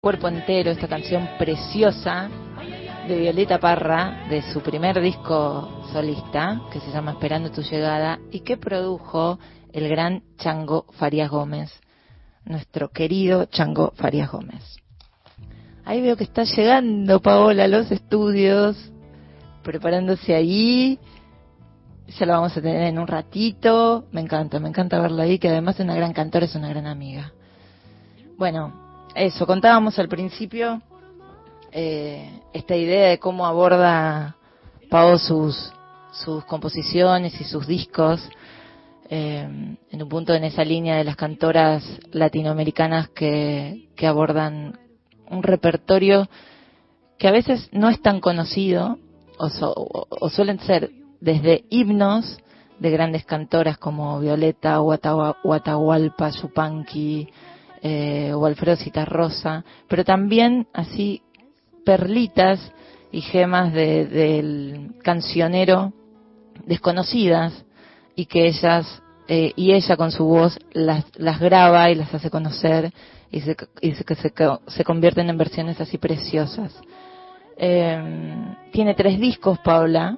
Cuerpo entero, esta canción preciosa de Violeta Parra, de su primer disco solista, que se llama Esperando tu llegada, y que produjo el gran Chango Farías Gómez, nuestro querido Chango Farías Gómez. Ahí veo que está llegando Paola a los estudios, preparándose ahí. Ya la vamos a tener en un ratito. Me encanta, me encanta verla ahí, que además es una gran cantora, es una gran amiga. Bueno, eso, contábamos al principio eh, esta idea de cómo aborda Pau sus, composiciones y sus discos eh, en un punto en esa línea de las cantoras latinoamericanas que, que abordan un repertorio que a veces no es tan conocido o, o, suelen ser desde himnos de grandes cantoras como Violeta, Huatahualpa, Yupanqui eh, o Alfredo Citarrosa, pero también así perlitas y gemas del cancionero desconocidas y que ellas eh, y ella con su voz las, las graba y las hace conocer y se, y se, se, se convierten en versiones así preciosas. Eh, tiene tres discos, Paula,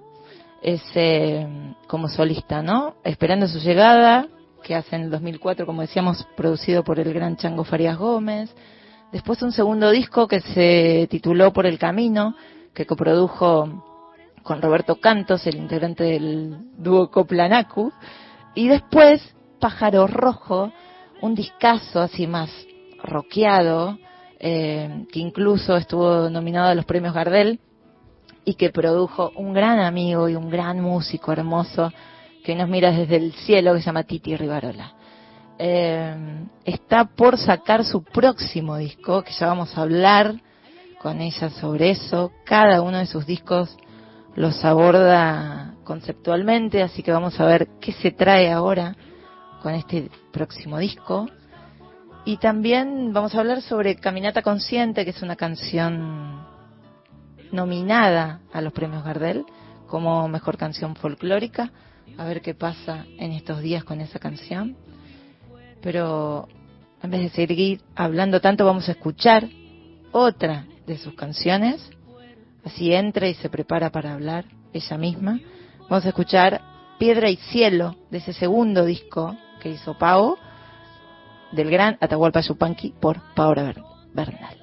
es eh, como solista, ¿no? Esperando su llegada, que hace en el 2004, como decíamos, producido por el gran Chango Farías Gómez. Después un segundo disco que se tituló Por el Camino, que coprodujo con Roberto Cantos, el integrante del dúo Coplanacu. Y después Pájaro Rojo, un discazo así más rockeado, eh, que incluso estuvo nominado a los premios Gardel y que produjo un gran amigo y un gran músico hermoso que nos mira desde el cielo que se llama Titi Rivarola. Eh, está por sacar su próximo disco, que ya vamos a hablar con ella sobre eso. Cada uno de sus discos los aborda conceptualmente, así que vamos a ver qué se trae ahora con este próximo disco. Y también vamos a hablar sobre Caminata Consciente, que es una canción nominada a los premios Gardel como mejor canción folclórica. A ver qué pasa en estos días con esa canción. Pero en vez de seguir hablando tanto, vamos a escuchar otra de sus canciones. Así entra y se prepara para hablar ella misma. Vamos a escuchar Piedra y Cielo de ese segundo disco que hizo Pau del gran Atahualpa Yupanqui por Paola Bernal.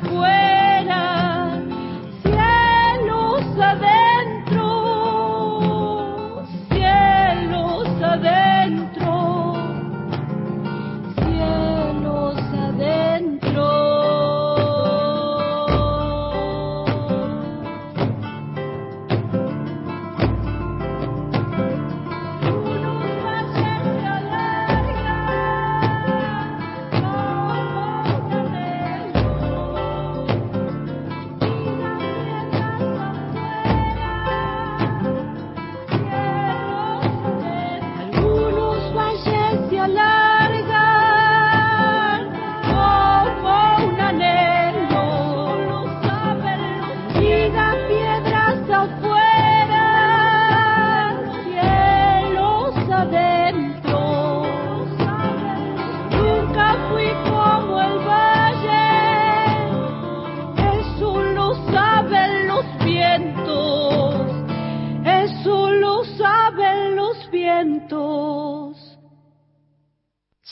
puedo.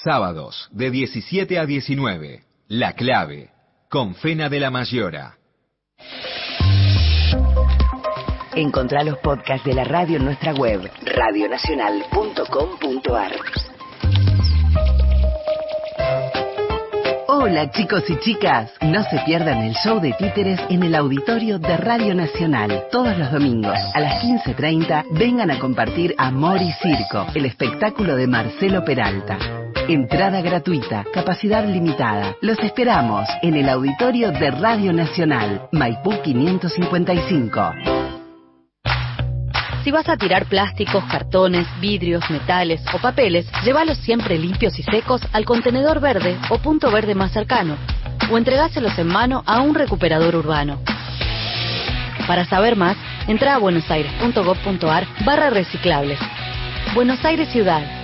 Sábados de 17 a 19. La clave. Con Fena de la Mayora. Encontrá los podcasts de la radio en nuestra web, radionacional.com.ar. Hola chicos y chicas, no se pierdan el show de títeres en el auditorio de Radio Nacional todos los domingos a las 15.30 vengan a compartir Amor y Circo, el espectáculo de Marcelo Peralta. Entrada gratuita, capacidad limitada. Los esperamos en el auditorio de Radio Nacional, Maipú 555. Si vas a tirar plásticos, cartones, vidrios, metales o papeles, llévalos siempre limpios y secos al contenedor verde o punto verde más cercano, o entregáselos en mano a un recuperador urbano. Para saber más, entra a buenosaires.gov.ar barra reciclables. Buenos Aires Ciudad.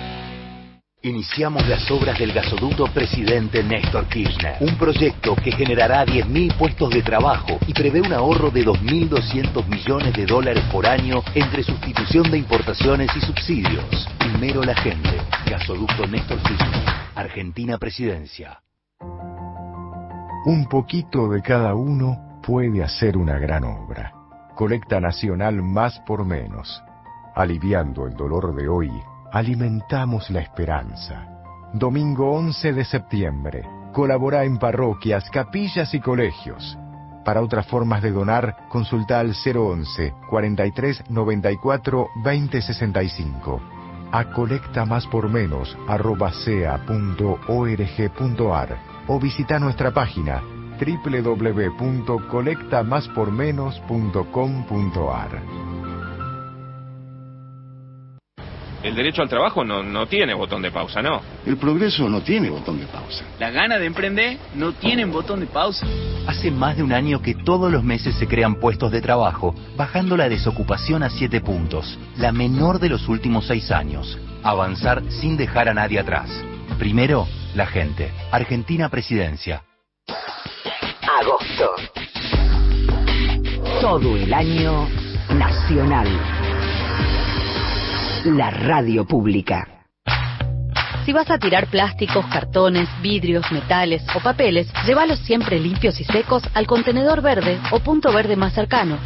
Iniciamos las obras del gasoducto Presidente Néstor Kirchner, un proyecto que generará 10.000 puestos de trabajo y prevé un ahorro de 2.200 millones de dólares por año entre sustitución de importaciones y subsidios. Primero la gente. Gasoducto Néstor Kirchner, Argentina Presidencia. Un poquito de cada uno puede hacer una gran obra. Colecta Nacional Más por Menos, aliviando el dolor de hoy alimentamos la esperanza. Domingo 11 de septiembre. Colabora en parroquias, capillas y colegios. Para otras formas de donar, consulta al 011 43 94 20 65. A colecta más por menos sea.org.ar o visita nuestra página www.colectamáspormenos.com.ar. El derecho al trabajo no, no tiene botón de pausa, ¿no? El progreso no tiene botón de pausa. La gana de emprender no tienen botón de pausa. Hace más de un año que todos los meses se crean puestos de trabajo, bajando la desocupación a 7 puntos, la menor de los últimos 6 años. Avanzar sin dejar a nadie atrás. Primero, la gente. Argentina Presidencia. Agosto. Todo el año nacional la radio pública. Si vas a tirar plásticos, cartones, vidrios, metales o papeles, llévalos siempre limpios y secos al contenedor verde o punto verde más cercano,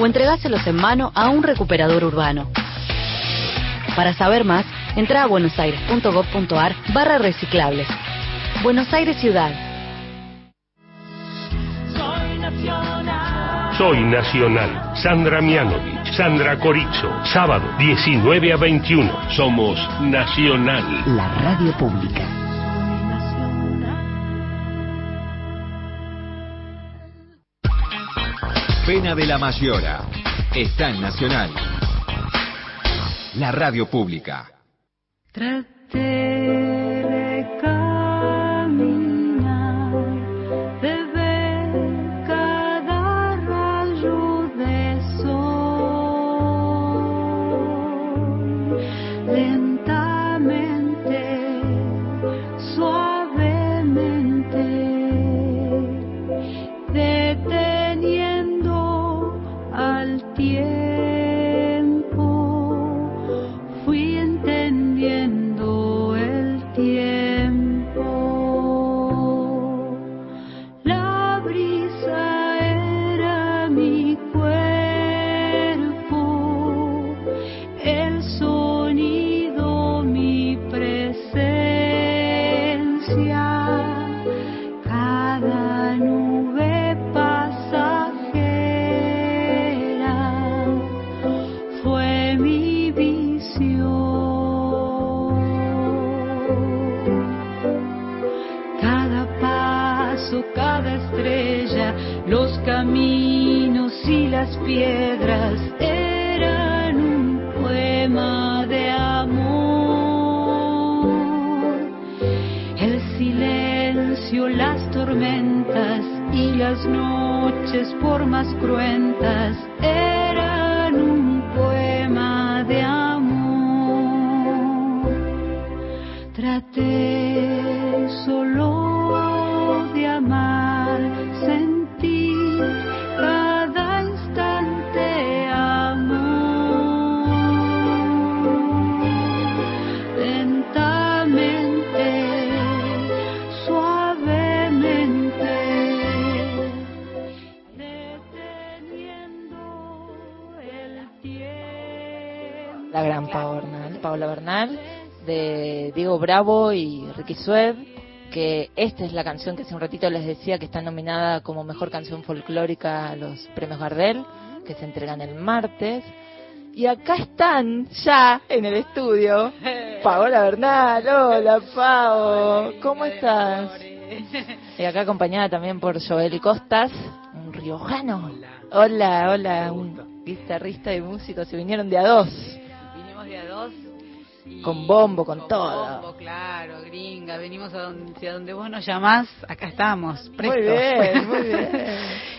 o entregáselos en mano a un recuperador urbano. Para saber más, entra a buenosaires.gov.ar barra reciclables. Buenos Aires Ciudad. Soy nacional. Soy Nacional. Sandra Mianovich, Sandra Corizo. Sábado, 19 a 21. Somos Nacional. La radio pública. Pena de la Mayora. Está en Nacional. La radio pública. Traté Bravo y Ricky Sued, que esta es la canción que hace un ratito les decía que está nominada como mejor canción folclórica a los premios Gardel, que se entregan el martes. Y acá están ya en el estudio Paola Bernal. Hola, Pao. ¿Cómo estás? Y acá acompañada también por Joel Costas, un riojano. Hola, hola, un guitarrista y músico. Se vinieron de a dos. Vinimos de a dos. Con bombo, con, con todo. Bombo, claro, gringa. Venimos a donde, a donde vos nos llamás. Acá estamos, prestos. Muy bien, muy bien.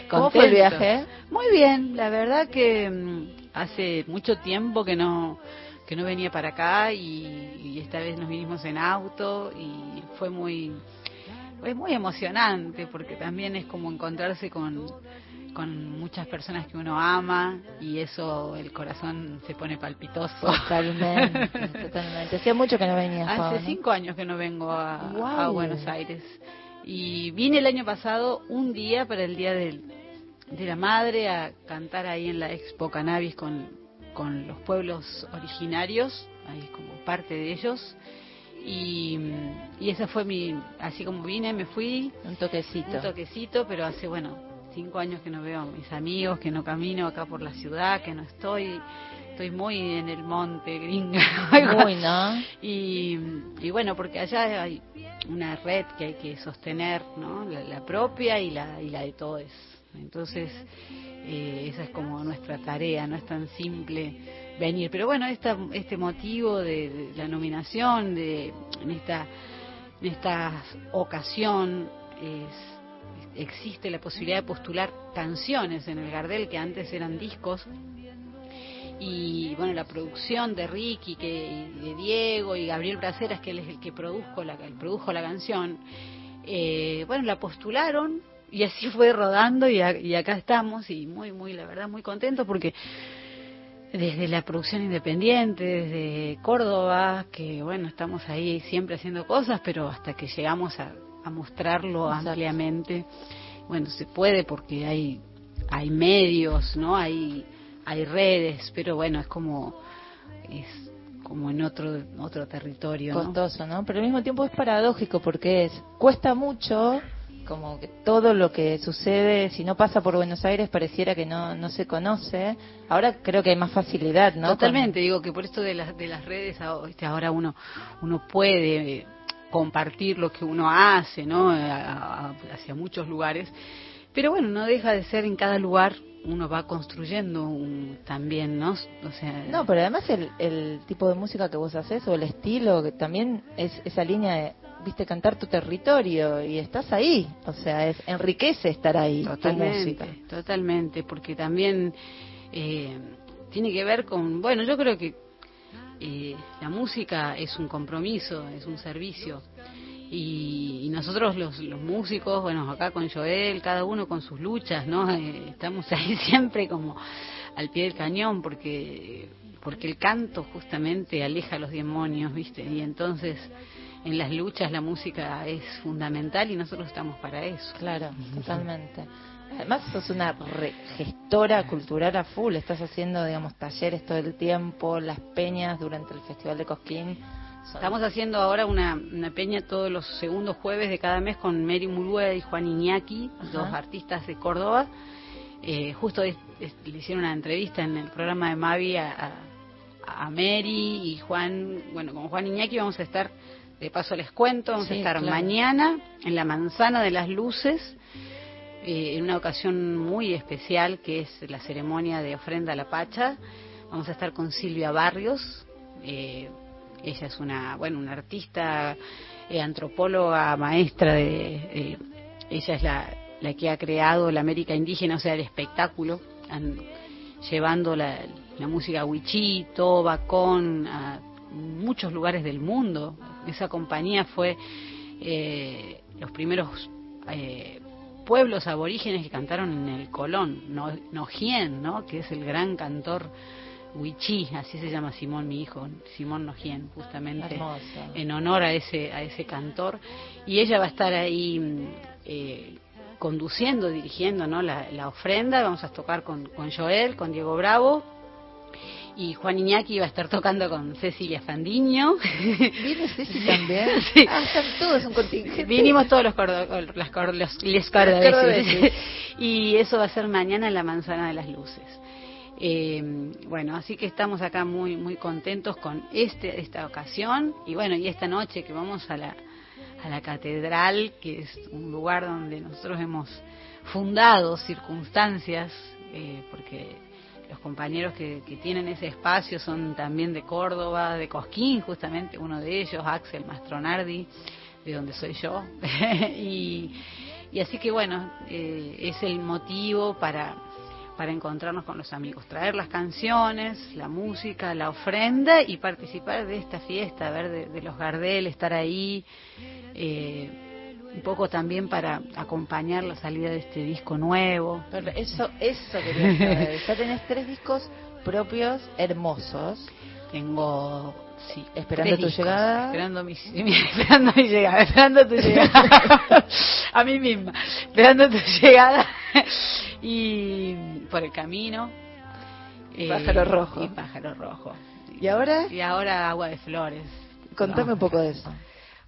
¿Cómo fue el viaje? Muy bien, la verdad que mm, hace mucho tiempo que no que no venía para acá y, y esta vez nos vinimos en auto y fue muy fue muy emocionante porque también es como encontrarse con con muchas personas que uno ama y eso el corazón se pone palpitoso. Totalmente, totalmente. Hacía mucho que no venías, Pau, Hace ¿no? cinco años que no vengo a. Buenos Aires. Y vine el año pasado un día para el Día del- de la Madre a cantar ahí en la Expo Cannabis con, con los pueblos originarios, ahí como parte de ellos. Y, y esa fue mi, así como vine, me fui. Un toquecito. Un toquecito, pero hace, bueno, cinco años que no veo a mis amigos, que no camino acá por la ciudad, que no estoy, estoy muy en el monte, gringa. Muy, ¿no? Y, y bueno, porque allá hay una red que hay que sostener, ¿no? La, la propia y la, y la de todos. Entonces, eh, esa es como nuestra tarea, no es tan simple venir. Pero bueno, esta, este motivo de, de la nominación, de, en esta, en esta ocasión, es, existe la posibilidad de postular canciones en el Gardel que antes eran discos. Y bueno la producción de Ricky que y de Diego y Gabriel Braceras que él es el que produjo la produjo la canción eh, bueno la postularon y así fue rodando y, y acá estamos. Y muy muy la verdad muy contentos porque desde la producción independiente desde Córdoba que bueno estamos ahí siempre haciendo cosas pero hasta que llegamos a, a mostrarlo Exacto. ampliamente bueno se puede porque hay hay medios no hay hay redes pero bueno es como es como en otro otro territorio ¿no? Costoso, ¿no? Pero al mismo tiempo es paradójico porque es cuesta mucho, como que todo lo que sucede, si no pasa por Buenos Aires, pareciera que no, no se conoce. Ahora creo que hay más facilidad, ¿no? Totalmente, digo que por esto de las de las redes ahora, uno uno puede compartir lo que uno hace, ¿no? A- a- a- hacia muchos lugares. Pero bueno, no deja de ser en cada lugar uno va construyendo un, también, ¿no? O sea, No, pero además el, el tipo de música que vos haces o el estilo, que también es esa línea de, viste, cantar tu territorio y estás ahí. O sea, es, enriquece estar ahí, tu música. Totalmente, totalmente, porque también eh, tiene que ver con, bueno, yo creo que eh, la música es un compromiso, es un servicio. Y, y nosotros los, los músicos, bueno, acá con Joel, cada uno con sus luchas, ¿no? Eh, estamos ahí siempre como al pie del cañón porque porque el canto justamente aleja a los demonios, ¿viste? Y entonces en las luchas la música es fundamental y nosotros estamos para eso. Claro, totalmente. Además sos una gestora cultural a full, estás haciendo, digamos, talleres todo el tiempo, las peñas durante el Festival de Cosquín. Son- Estamos haciendo ahora una, una peña todos los segundos jueves de cada mes con Mary Murúa y Juan Iñaki, Ajá. dos artistas de Córdoba. Eh, justo es- es- le hicieron una entrevista en el programa de Mavi a, a- a Mary y Juan. Bueno, con Juan Iñaki vamos a estar, de paso les cuento, vamos Sí, a estar claro. mañana en la Manzana de las Luces. Eh, en una ocasión muy especial que es la ceremonia de ofrenda a la Pacha. Vamos a estar con Silvia Barrios, eh, ella es una, bueno, una artista, eh, antropóloga, maestra de, eh, ella es la, la que ha creado la América Indígena, o sea, el espectáculo, an- llevando la, la música wichí, toba, con a muchos lugares del mundo. Esa compañía fue los primeros eh, pueblos aborígenes que cantaron en el Colón, no, Nojien, ¿no? que es el gran cantor Huichí, así se llama Simón, mi hijo, Simón Nojien, justamente Hermoso. en honor a ese, a ese cantor. Y ella va a estar ahí mm, eh, conduciendo, dirigiendo ¿no? la, la ofrenda. Vamos a tocar con, con Joel, con Diego Bravo. Y Juan Iñaki va a estar tocando con Cecilia Fandiño. ¿Viene Ceci también? Sí. Ah, están todos un contingente. Vinimos todos los, cordo- las cor- los, les cordobeses. cordobeses. y eso va a ser mañana en la Manzana de las Luces. Eh, bueno, así que estamos acá muy muy contentos con este esta ocasión y bueno, y esta noche que vamos a la a la catedral, que es un lugar donde nosotros hemos fundado circunstancias, eh, porque los compañeros que, tienen ese espacio son también de Córdoba, de Cosquín, justamente uno de ellos, Axel Mastronardi, de donde soy yo. y, así que bueno, eh, es el motivo para, para encontrarnos con los amigos, traer las canciones, la música, la ofrenda y participar de esta fiesta, ver de, de los Gardel, estar ahí. eh, un poco también para acompañar la salida de este disco nuevo. Pero eso, eso quería saber. Ya tenés tres discos propios hermosos. Tengo, sí, Esperando tu discos, llegada. Esperando mi, esperando mi llegada, esperando tu llegada. A mí misma, esperando tu llegada. Y por el camino. eh, Pájaro rojo. Y pájaro rojo. ¿Y ahora? Y ahora agua de flores. Contame No. un poco de eso.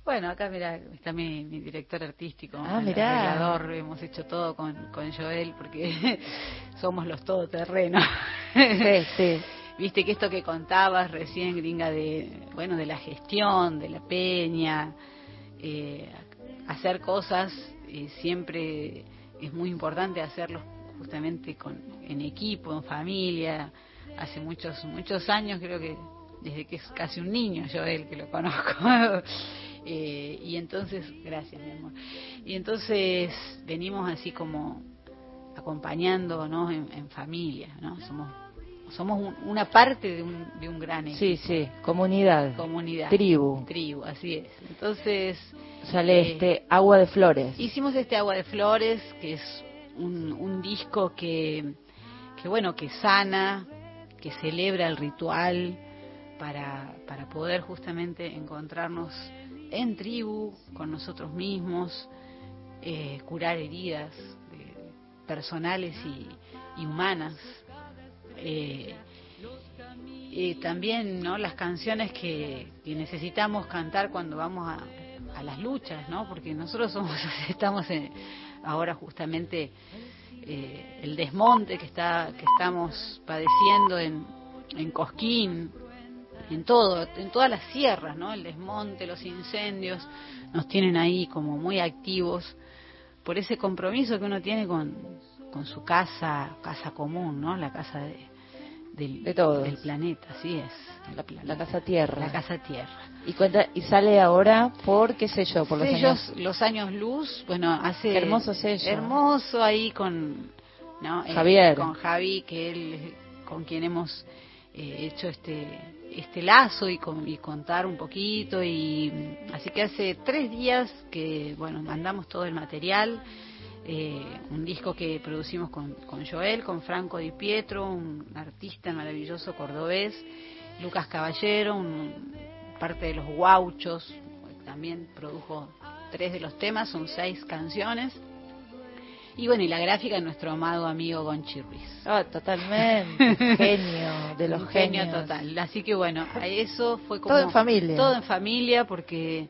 Bueno, acá mira, está mi, mi director artístico, Ah, el mirá. arreglador, hemos hecho todo con, con Joel porque somos los todoterrenos. Sí, sí. Viste que esto que contabas recién, gringa, de bueno de la gestión, de la peña, eh, hacer cosas eh, siempre es muy importante hacerlo justamente con en equipo, en familia. Hace muchos muchos años, creo que desde que es casi un niño yo él que lo conozco. Eh, y entonces, gracias mi amor. Y entonces venimos así como acompañándonos en, en familia, ¿no? Somos somos un- una parte de un, de un gran equipo. Sí, sí. Comunidad. Comunidad. Tribu. Tribu, así es. Entonces. Sale eh, este Agua de Flores. Hicimos este Agua de Flores, que es un, un disco que, que, bueno, que sana, que celebra el ritual para, para poder justamente encontrarnos en tribu, con nosotros mismos, eh, curar heridas eh, personales y, humanas. Eh, también no las canciones que, que necesitamos cantar cuando vamos a, a las luchas no porque nosotros somos estamos en- ahora justamente eh, el desmonte que está que estamos padeciendo en, en Cosquín en todo en todas las sierras no el desmonte los incendios nos tienen ahí como muy activos por ese compromiso que uno tiene con, con su casa casa común no la casa de, del, De todos. del planeta así es La planeta. Casa Tierra. la casa tierra Y, cuenta, y sale ahora por, qué sé yo, por los sellos, años... los años luz, bueno, hace Qué hermoso sello. hermoso ahí con ¿no? Eh, Javier. con Javi, que él con quien hemos eh, hecho este este lazo y, con, y contar un poquito y así que hace tres días que bueno mandamos todo el material eh, un disco que producimos con, con Joel, con Franco Di Pietro, un artista maravilloso cordobés, Lucas Caballero, un, parte de los Guauchos, también produjo tres de los temas, son seis canciones. Y bueno, y la gráfica de nuestro amado amigo Gonchi Ruiz. Ah, totalmente. Genio, de los Un genio genios. total. Así que bueno, a eso fue como... Todo en familia. Todo en familia porque,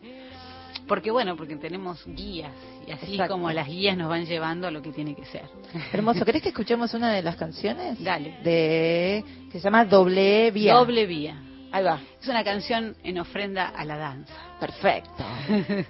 porque bueno, porque tenemos guías. Y así Exacto. como las guías nos van llevando a lo que tiene que ser. Hermoso. ¿Querés que escuchemos una de las canciones? Dale. De, que se llama Doble Vía. Doble vía. Ahí va. Es una canción en ofrenda a la danza. Perfecto.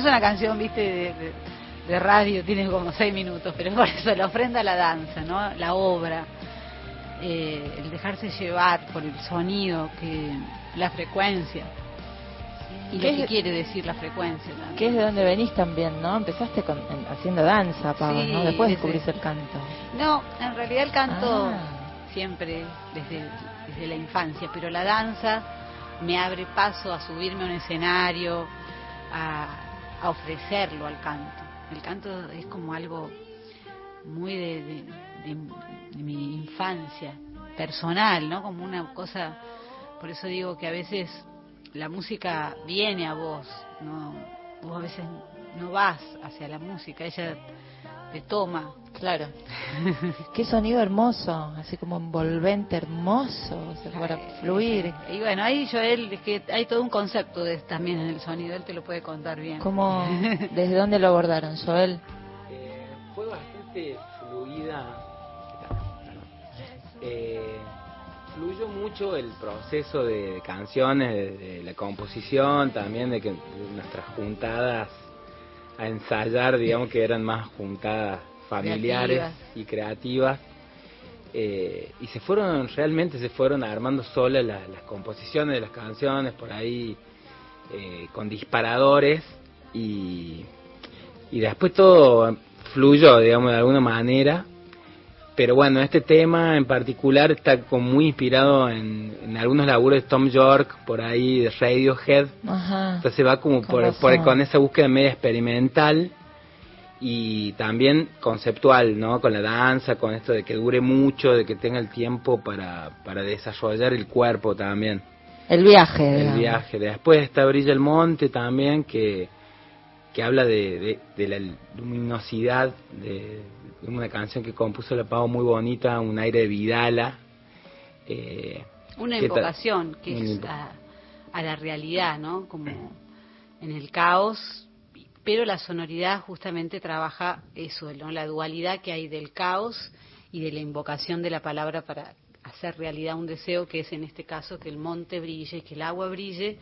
es. Es una canción, viste, de, de- de radio, tiene como seis minutos, pero por eso la ofrenda a la danza, ¿no? La obra, eh, el dejarse llevar por el sonido, que la frecuencia. Y lo ¿Qué que es- quiere decir la frecuencia también. Que es de donde venís también, ¿no? Empezaste con, en- haciendo danza, Pablo, Sí, ¿no? Después descubrís el canto. No, en realidad el canto Ah. siempre desde, desde la infancia, pero la danza me abre paso a subirme a un escenario, a, a ofrecerlo al canto. El canto es como algo muy de, de- mi infancia, personal, ¿no? Como una cosa, por eso digo que a veces la música viene a vos, ¿no? Vos a veces no vas hacia la música, ella te toma. Claro. Qué sonido hermoso, así como envolvente, hermoso, o sea, para fluir. Y bueno, ahí Joel, es que hay todo un concepto de, también en el sonido, él te lo puede contar bien. ¿Cómo, ¿Desde dónde lo abordaron, Joel? Eh, fue bastante fluida. Eh, fluyó mucho el proceso de, de canciones, de, de la composición, también de que de nuestras juntadas a ensayar, digamos que eran más juntadas familiares Creativas. y creativas. Eh, y se fueron, realmente se fueron armando solas las, las composiciones de las canciones, por ahí eh, con disparadores y, y después todo fluyó, digamos, de alguna manera. Pero bueno, este tema en particular está como muy inspirado en, en algunos laburos de Tom York, por ahí de Radiohead. Ajá. Entonces va como Con por, con esa búsqueda media experimental y también conceptual, ¿no? Con la danza, con esto de que dure mucho, de que tenga el tiempo para, para desarrollar el cuerpo también. El viaje, El digamos. viaje. Después está Brilla el Monte también, que, que habla de, de, de la luminosidad de una canción que compuso La Pavo muy bonita, un aire de Vidala. Eh, Una invocación que es a, a la realidad, ¿no? Como en el caos, pero la sonoridad justamente trabaja eso, ¿no? La dualidad que hay del caos y de la invocación de la palabra para hacer realidad un deseo que es en este caso que el monte brille, que el agua brille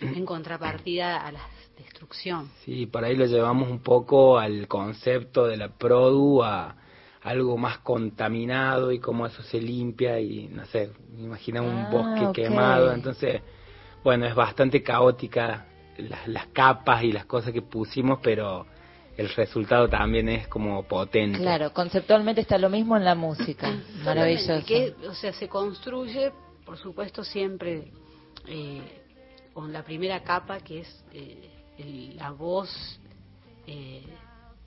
en contrapartida a la destrucción. Sí, por ahí lo llevamos un poco al concepto de la produ, a algo más contaminado y cómo eso se limpia y no sé, me imagino un Ah, bosque ok. quemado, entonces, bueno, es bastante caótica las, las capas y las cosas que pusimos, pero el resultado también es como potente. Claro, conceptualmente está lo mismo en la música. Maravilloso. Que, o sea, se construye por supuesto siempre eh, con la primera capa que es eh, el- la voz, eh,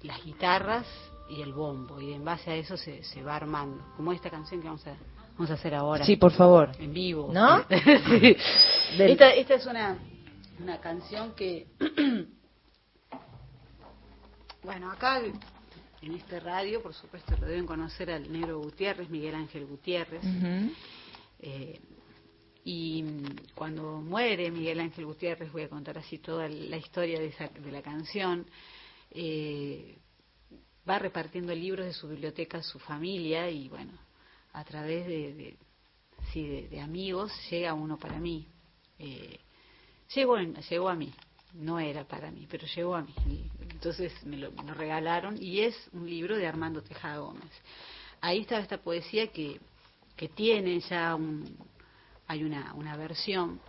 las guitarras y el bombo. Y en base a eso se, se va armando. Como esta canción que vamos a, vamos a hacer ahora. Sí, por favor. En vivo. ¿No? Sí. Del- esta, esta es una, una canción que... bueno, acá en este radio, por supuesto, lo deben conocer al negro Gutiérrez, Miguel Ángel Gutiérrez. Eh, y cuando muere Miguel Ángel Gutiérrez, voy a contar así toda la historia de, esa, de la canción, eh, va repartiendo libros de su biblioteca a su familia y bueno, a través de, de- sí, de, amigos llega uno para mí. Eh, llegó, llegó a mí, no era para mí, pero llegó a mí. Entonces me lo, me lo regalaron y es un libro de Armando Tejada Gómez. Ahí estaba esta poesía que, que tiene ya un, hay una, una versión.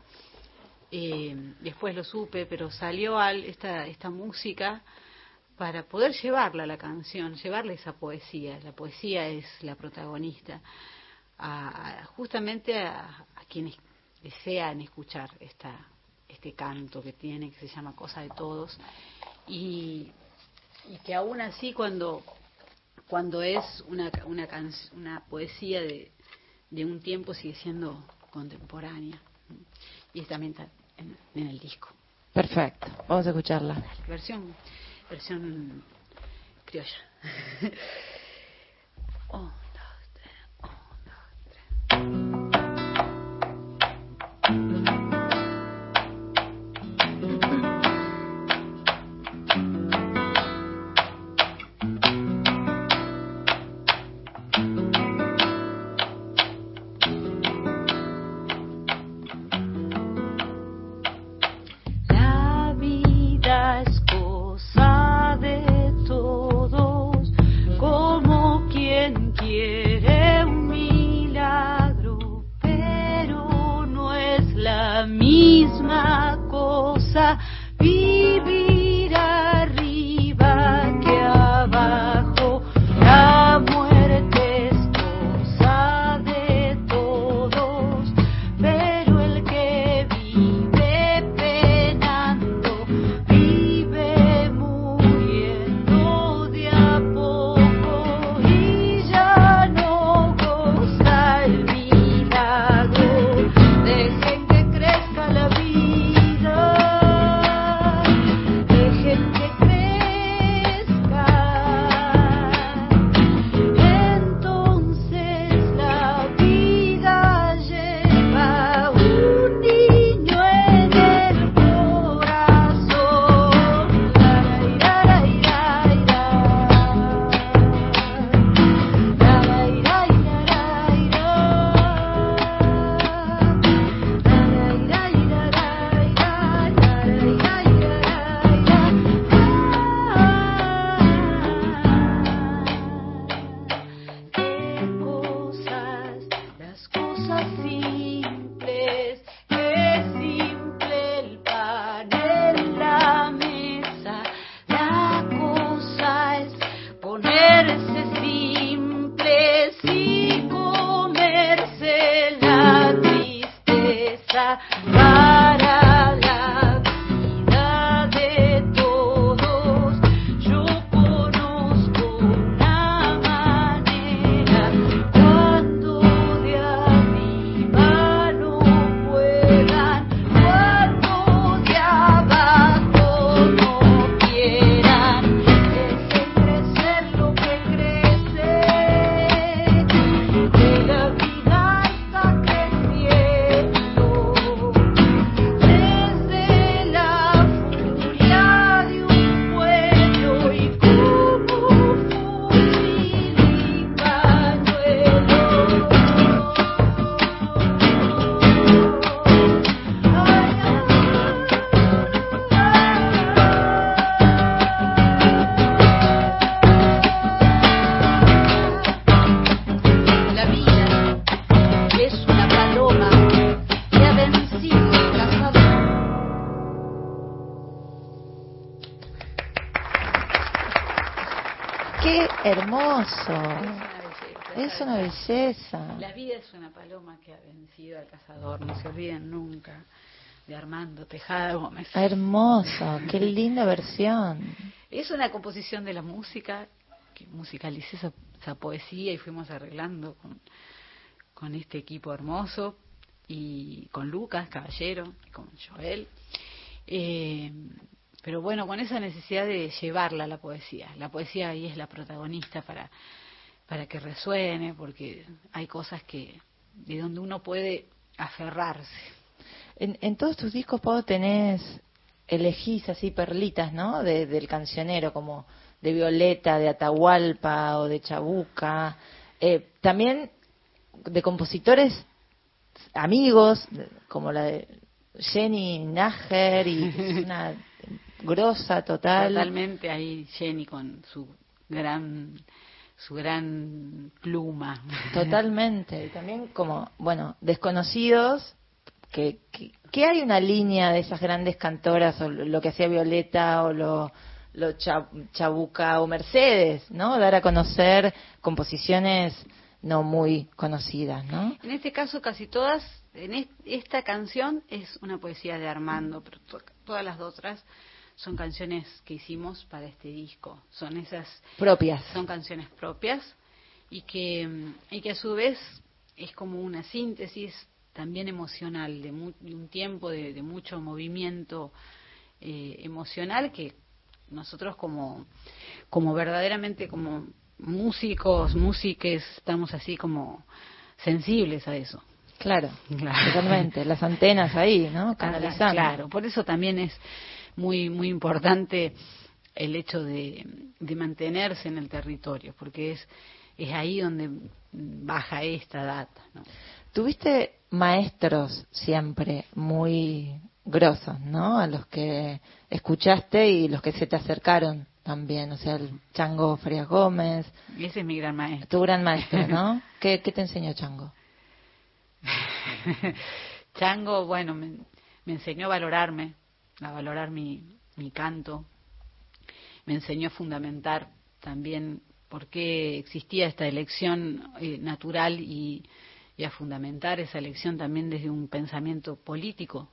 Eh, después lo supe, pero salió al, esta, esta música para poder llevarla a la canción, llevarle esa poesía. La poesía es la protagonista. A, justamente a, quienes desean escuchar esta, este canto que tiene, que se llama Cosa de Todos, y, y que aún así cuando, cuando es una, una, can- una poesía de, de un tiempo sigue siendo contemporánea. Y también está en, en el disco. Perfecto, vamos a escucharla. Versión, versión criolla. Un, Bye. Belleza. La vida es una paloma que ha vencido al cazador, no se olviden nunca de Armando Tejada Gómez. Hermoso, qué linda versión. Es una composición de la música, que musicalicé esa, esa poesía y fuimos arreglando con, con este equipo hermoso y con Lucas Caballero y con Joel. Eh, pero bueno, con esa necesidad de llevarla a la poesía. La poesía ahí es la protagonista para, para que resuene, porque hay cosas que de donde uno puede aferrarse. En, en todos tus discos, Pau, tenés, elegís así perlitas, ¿no? De- del cancionero, como de Violeta, de Atahualpa o de Chabuca. Eh, también de compositores amigos, como la de Jenny Nager, y es una grosa total. Totalmente ahí Jenny con su gran su gran pluma. Totalmente. Y también como, bueno, desconocidos, que, que, que hay una línea de esas grandes cantoras, o lo que hacía Violeta, o lo, lo Cha- Chabuca, o Mercedes, ¿no? Dar a conocer composiciones no muy conocidas, ¿no? En este caso casi todas, en est- esta canción es una poesía de Armando, pero to- todas las otras son canciones que hicimos para este disco. Son esas Propias. son canciones propias y que y que a su vez es como una síntesis también emocional de, mu- de un tiempo de, de mucho movimiento eh, emocional que nosotros como como verdaderamente como músicos músiques estamos así como sensibles a eso Claro, Claro. totalmente. Las antenas ahí, ¿no? Canalizando. Claro, por eso también es muy muy importante el hecho de, de mantenerse en el territorio, porque es es ahí donde baja esta data. ¿no? Tuviste maestros siempre muy grosos, ¿no? A los que escuchaste y los que se te acercaron también. O sea, el Chango Frías Gómez, Ese es mi gran maestro. tu gran maestro, ¿no? ¿Qué, qué te enseñó Chango? Chango, bueno, me, me enseñó a valorarme, a valorar mi, mi canto, me enseñó a fundamentar también por qué existía esta elección eh, natural y, y a fundamentar esa elección también desde un pensamiento político,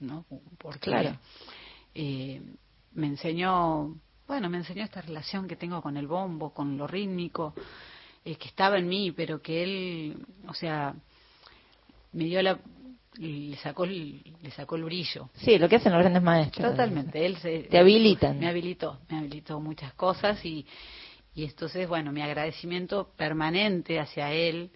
¿no? Porque Claro. eh, me enseñó, bueno, me enseñó esta relación que tengo con el bombo, con lo rítmico, eh, que estaba en mí, pero que él, o sea, me dio la le sacó el, le sacó el brillo Sí, lo que hacen los grandes maestros. totalmente él se, Te habilitan. me habilitó me habilitó muchas cosas y y entonces bueno mi agradecimiento permanente hacia él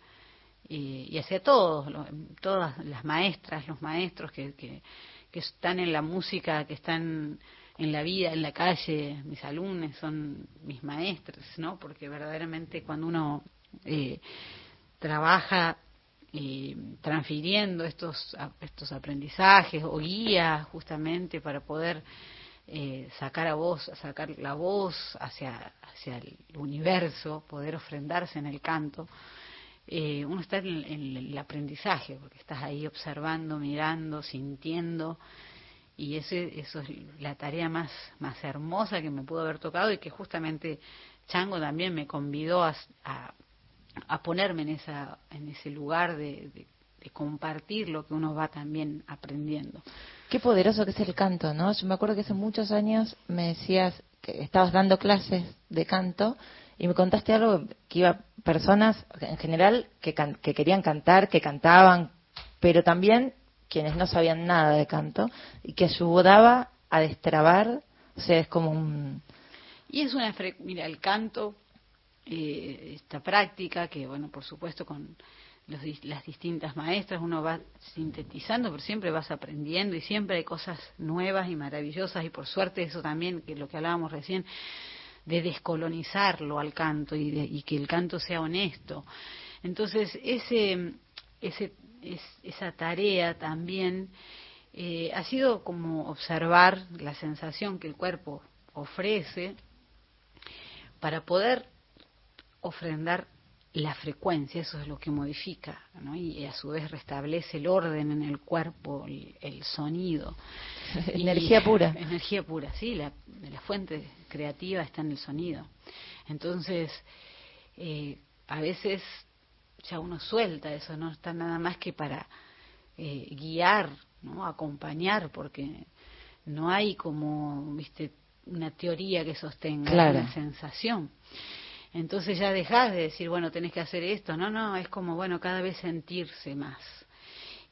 y, y hacia todos lo- todas las maestras los maestros que, que que están en la música que están en la vida en la calle mis alumnos son mis maestros no porque verdaderamente cuando uno eh, trabaja eh, transfiriendo estos estos aprendizajes o guías justamente para poder eh, sacar a voz sacar la voz hacia hacia el universo poder ofrendarse en el canto eh, uno está en, el aprendizaje porque estás ahí observando mirando sintiendo y ese, eso es la tarea más más hermosa que me pudo haber tocado y que justamente Chango también me convidó a, a ponerme en esa en ese lugar de, de- de compartir lo que uno va también aprendiendo Qué poderoso que es el canto, ¿no? Yo me acuerdo que hace muchos años me decías que estabas dando clases de canto y me contaste algo que iba personas en general que, can- que querían cantar, que cantaban, pero también quienes no sabían nada de canto y que ayudaba a destrabar, o sea, es como un... Y es una, mira, el canto, eh, esta práctica que, bueno, por supuesto con los las distintas maestras uno va sintetizando, pero siempre vas aprendiendo y siempre hay cosas nuevas y maravillosas y por suerte eso también, que lo que hablábamos recién, de descolonizarlo al canto y, de- y que el canto sea honesto. Entonces, ese, ese, es- esa tarea también eh, ha sido como observar la sensación que el cuerpo ofrece para poder ofrendar la frecuencia, eso es lo que modifica, ¿no? y a su vez restablece el orden en el cuerpo, el, el sonido. Y- Energía pura. Energía pura, sí, la, la fuente creativa está en el sonido. Entonces, eh, a veces ya uno suelta eso, no está nada más que para eh, guiar, ¿no? acompañar, porque no hay como, viste, una teoría que sostenga Claro. una sensación. Entonces ya dejás de decir, bueno, tenés que hacer esto, no, no, es como, bueno, cada vez sentirse más.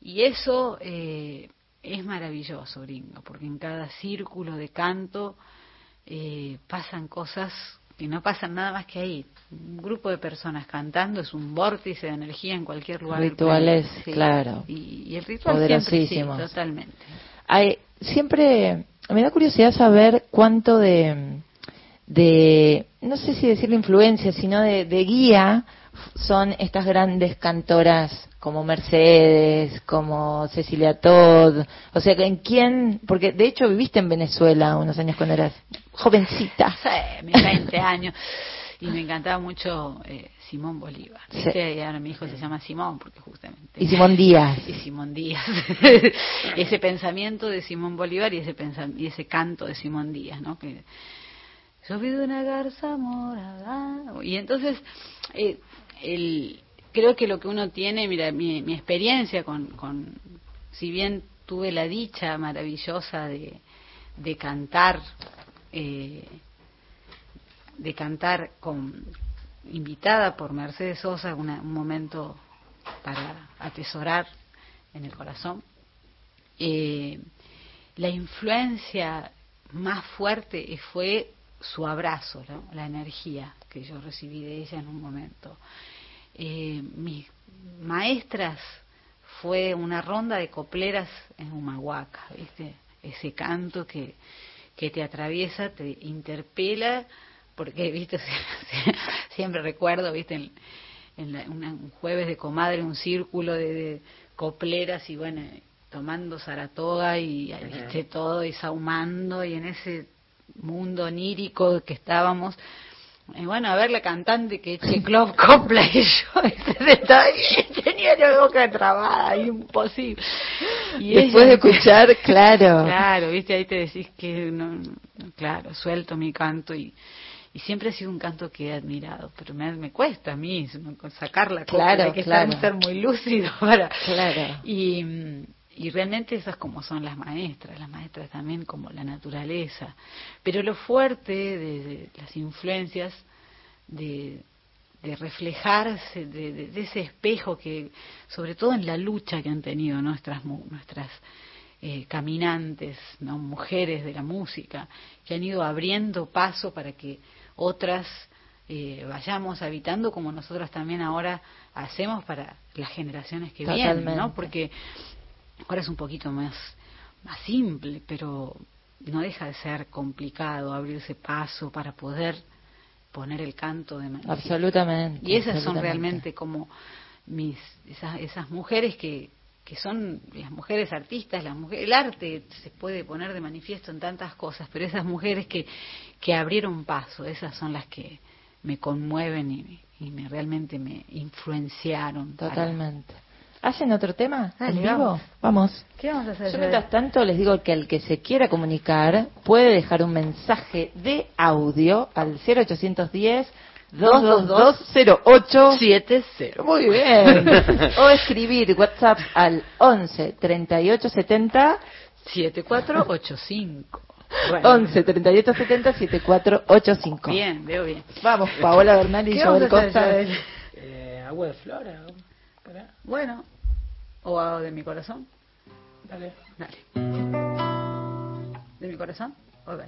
Y eso eh, es maravilloso, gringo, porque en cada círculo de canto eh, pasan cosas que no pasan nada más que ahí. Un grupo de personas cantando es un vórtice de energía en cualquier lugar. Rituales, sí. claro. Y, y el ritual siempre, sí, totalmente. Hay, siempre me da curiosidad saber cuánto de, de no sé si decirlo influencia, sino de, de guía son estas grandes cantoras como Mercedes, como Cecilia Todd, o sea, ¿en quién? Porque de hecho viviste en Venezuela unos años cuando eras jovencita. Sí, mis 20 años. Y me encantaba mucho eh, Simón Bolívar. Sí. Y ahora mi hijo se llama Simón porque justamente. Y Simón Díaz. Y Simón Díaz. ese pensamiento de Simón Bolívar y ese y ese canto de Simón Díaz, ¿no? Que yo vi de una garza morada. Y entonces, eh, el, creo que lo que uno tiene, mira, mi, mi experiencia con, con, si bien tuve la dicha maravillosa de, de cantar, eh, de cantar con invitada por Mercedes Sosa, una- un momento para atesorar en el corazón. Eh, la influencia más fuerte fue su abrazo, ¿no? la energía que yo recibí de ella en un momento. Eh, mis maestras fue una ronda de copleras en Humahuaca, ¿viste? Ese canto que, que te atraviesa, te interpela, porque, ¿viste? Siempre recuerdo, ¿viste? En, en la- una- un jueves de comadre, un círculo de, de copleras y bueno, tomando Saratoga y ¿viste? todo y saumando y en ese mundo onírico que estábamos. Y bueno, a ver la cantante que Cheklov Copla y yo tenía la boca trabada, imposible. Y Después ella- de escuchar, claro. Claro, viste, ahí te decís que, no, claro, suelto mi canto y, y siempre ha sido un canto que he admirado, pero me, me cuesta a mí sacar la copla, Claro, hay que claro. estar, ser muy lúcido para... Claro. Y, y realmente esas como son las maestras, las maestras también como la naturaleza. Pero lo fuerte de, de las influencias de, de reflejarse, de, ese espejo que, sobre todo en la lucha que han tenido nuestras, nuestras eh, caminantes, ¿no? mujeres de la música, que han ido abriendo paso para que otras eh, vayamos habitando como nosotros también ahora hacemos para las generaciones que vienen. ¿no? Porque ahora es un poquito más, más simple, pero no deja de ser complicado abrirse paso para poder poner el canto de manera. Absolutamente. Y esas son realmente como mis esas, esas mujeres que, que son las mujeres artistas, las mujeres, el arte se puede poner de manifiesto en tantas cosas, pero esas mujeres que, que abrieron paso, esas son las que me conmueven y, y me realmente me influenciaron. para- Totalmente. ¿Hacen otro tema? Dale, ¿En vivo? vamos. Vamos. ¿Qué vamos a hacer? Yo mientras tanto les digo que el que se quiera comunicar puede dejar un mensaje de audio al 0810 222 Muy bien. o escribir WhatsApp al 11 38 70 7485. Bueno. 11 38 70 7485. Bien, veo bien. Vamos, Paola Bernal y ¿Qué Joel Costa. Joel? Eh, agua de flora. Bueno, o a- de mi corazón. Dale. Dale. ¿De mi corazón? Ok.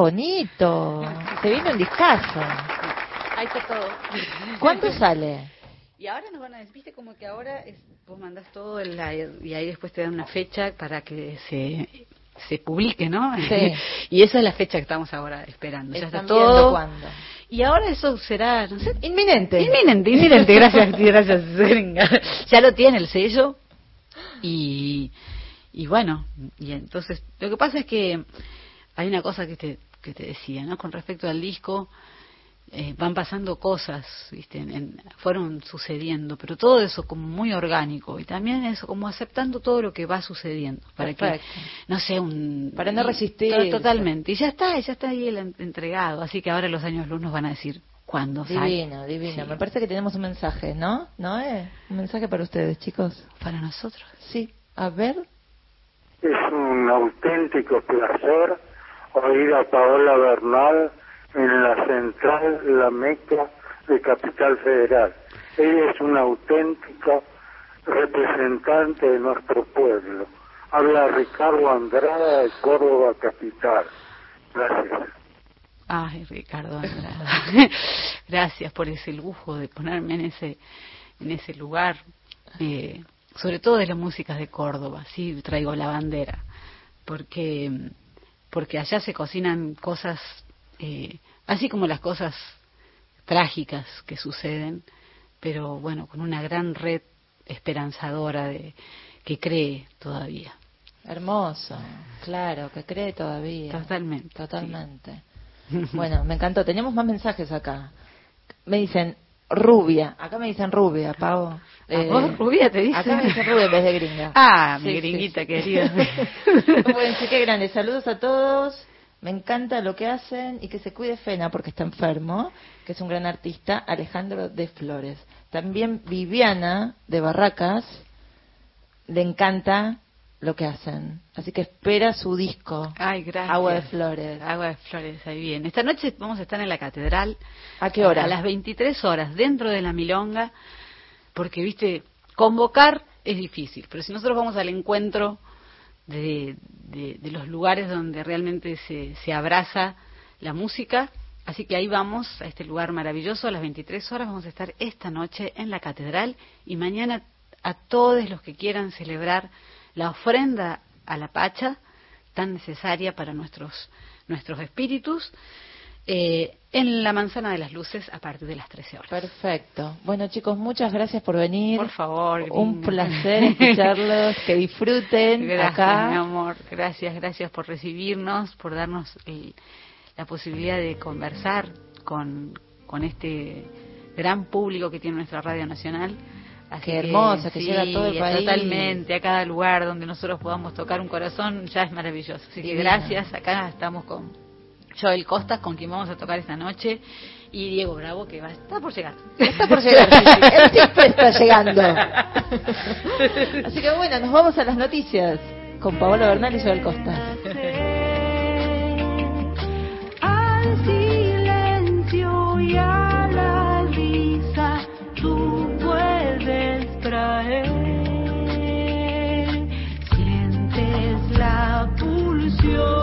Bonito! Se vino un discazo. Ahí está todo. ¿Cuánto sale? Y ahora nos van a decir, viste como que ahora es- vos mandás todo el, y ahí después te dan una fecha para que se se publique, ¿no? Sí. y esa es la fecha que estamos ahora esperando. Ya está todo. cuándo. Y ahora eso será, no sé, Inminente. inminente, inminente. Gracias, gracias. Ya lo tiene el sello. Y, y bueno, y entonces, lo que pasa es que hay una cosa que te, que te decía, ¿no? Con respecto al disco, eh, van pasando cosas, ¿viste? En- en- fueron sucediendo, pero todo eso como muy orgánico y también eso como aceptando todo lo que va sucediendo para Perfecto. que no sé un Para no resistir. to- totalmente y ya está, ya está ahí el en- entregado, así que ahora los años luz nos van a decir cuándo sale. Divino, divino. Sí. Me parece que tenemos un mensaje, ¿no? ¿No es? Un mensaje para ustedes, chicos. para nosotros. Sí. A ver. Es un auténtico placer oír a Paola Bernal en la central La Meca de Capital Federal. Ella es una auténtica representante de nuestro pueblo. Habla Ricardo Andrada de Córdoba Capital. Gracias. Ay, Ricardo, Andrada. gracias por ese lujo de ponerme en ese en ese lugar, eh, sobre todo de las músicas de Córdoba, sí traigo la bandera, porque porque allá se cocinan cosas, eh, así como las cosas trágicas que suceden, pero bueno, con una gran red esperanzadora de que cree todavía. Hermoso. Claro, que cree todavía. Totalmente. Totalmente. Bueno, me encantó. Tenemos más mensajes acá. Me dicen rubia. Acá me dicen rubia, Pavo. ¿A vos, rubia, te dicen? Acá me dicen rubia en vez de gringa. Ah, Sí, mi gringuita sí. querida. bueno, sí, qué grande. Saludos a todos. Me encanta lo que hacen y que se cuide Fena porque está enfermo, que es un gran artista, Alejandro de Flores. También Viviana de Barracas le encanta lo que hacen. Así que espera su disco. Ay, gracias. Agua de Flores. Agua de Flores, ahí bien. Esta noche vamos a estar en la catedral. ¿A qué hora? A las 23 horas, dentro de la milonga, porque, viste, convocar es difícil, pero si nosotros vamos al encuentro de, de- de los lugares donde realmente se, se abraza la música, así que ahí vamos, a este lugar maravilloso, a las 23 horas vamos a estar esta noche en la catedral y mañana a todos los que quieran celebrar la ofrenda a la Pacha, tan necesaria para nuestros, nuestros espíritus, eh, en la Manzana de las Luces a partir de las 13 horas. Perfecto. Bueno, chicos, muchas gracias por venir. Por favor. Un placer escucharlos, que disfruten Gracias, acá. mi amor. Gracias, gracias por recibirnos, por darnos el- la posibilidad de conversar con, con este gran público que tiene nuestra radio nacional. Así Qué hermosa, que sí, llega a todo el país. Totalmente, a cada lugar donde nosotros podamos tocar un corazón, ya es maravilloso. Así que gracias, acá estamos con Joel Costas, con quien vamos a tocar esta noche, y Diego Bravo, que va a estar por llegar. Está por llegar, sí, sí. Él siempre está llegando. Así que bueno, nos vamos a las noticias con Paola Bernal y Joel Costa. canción.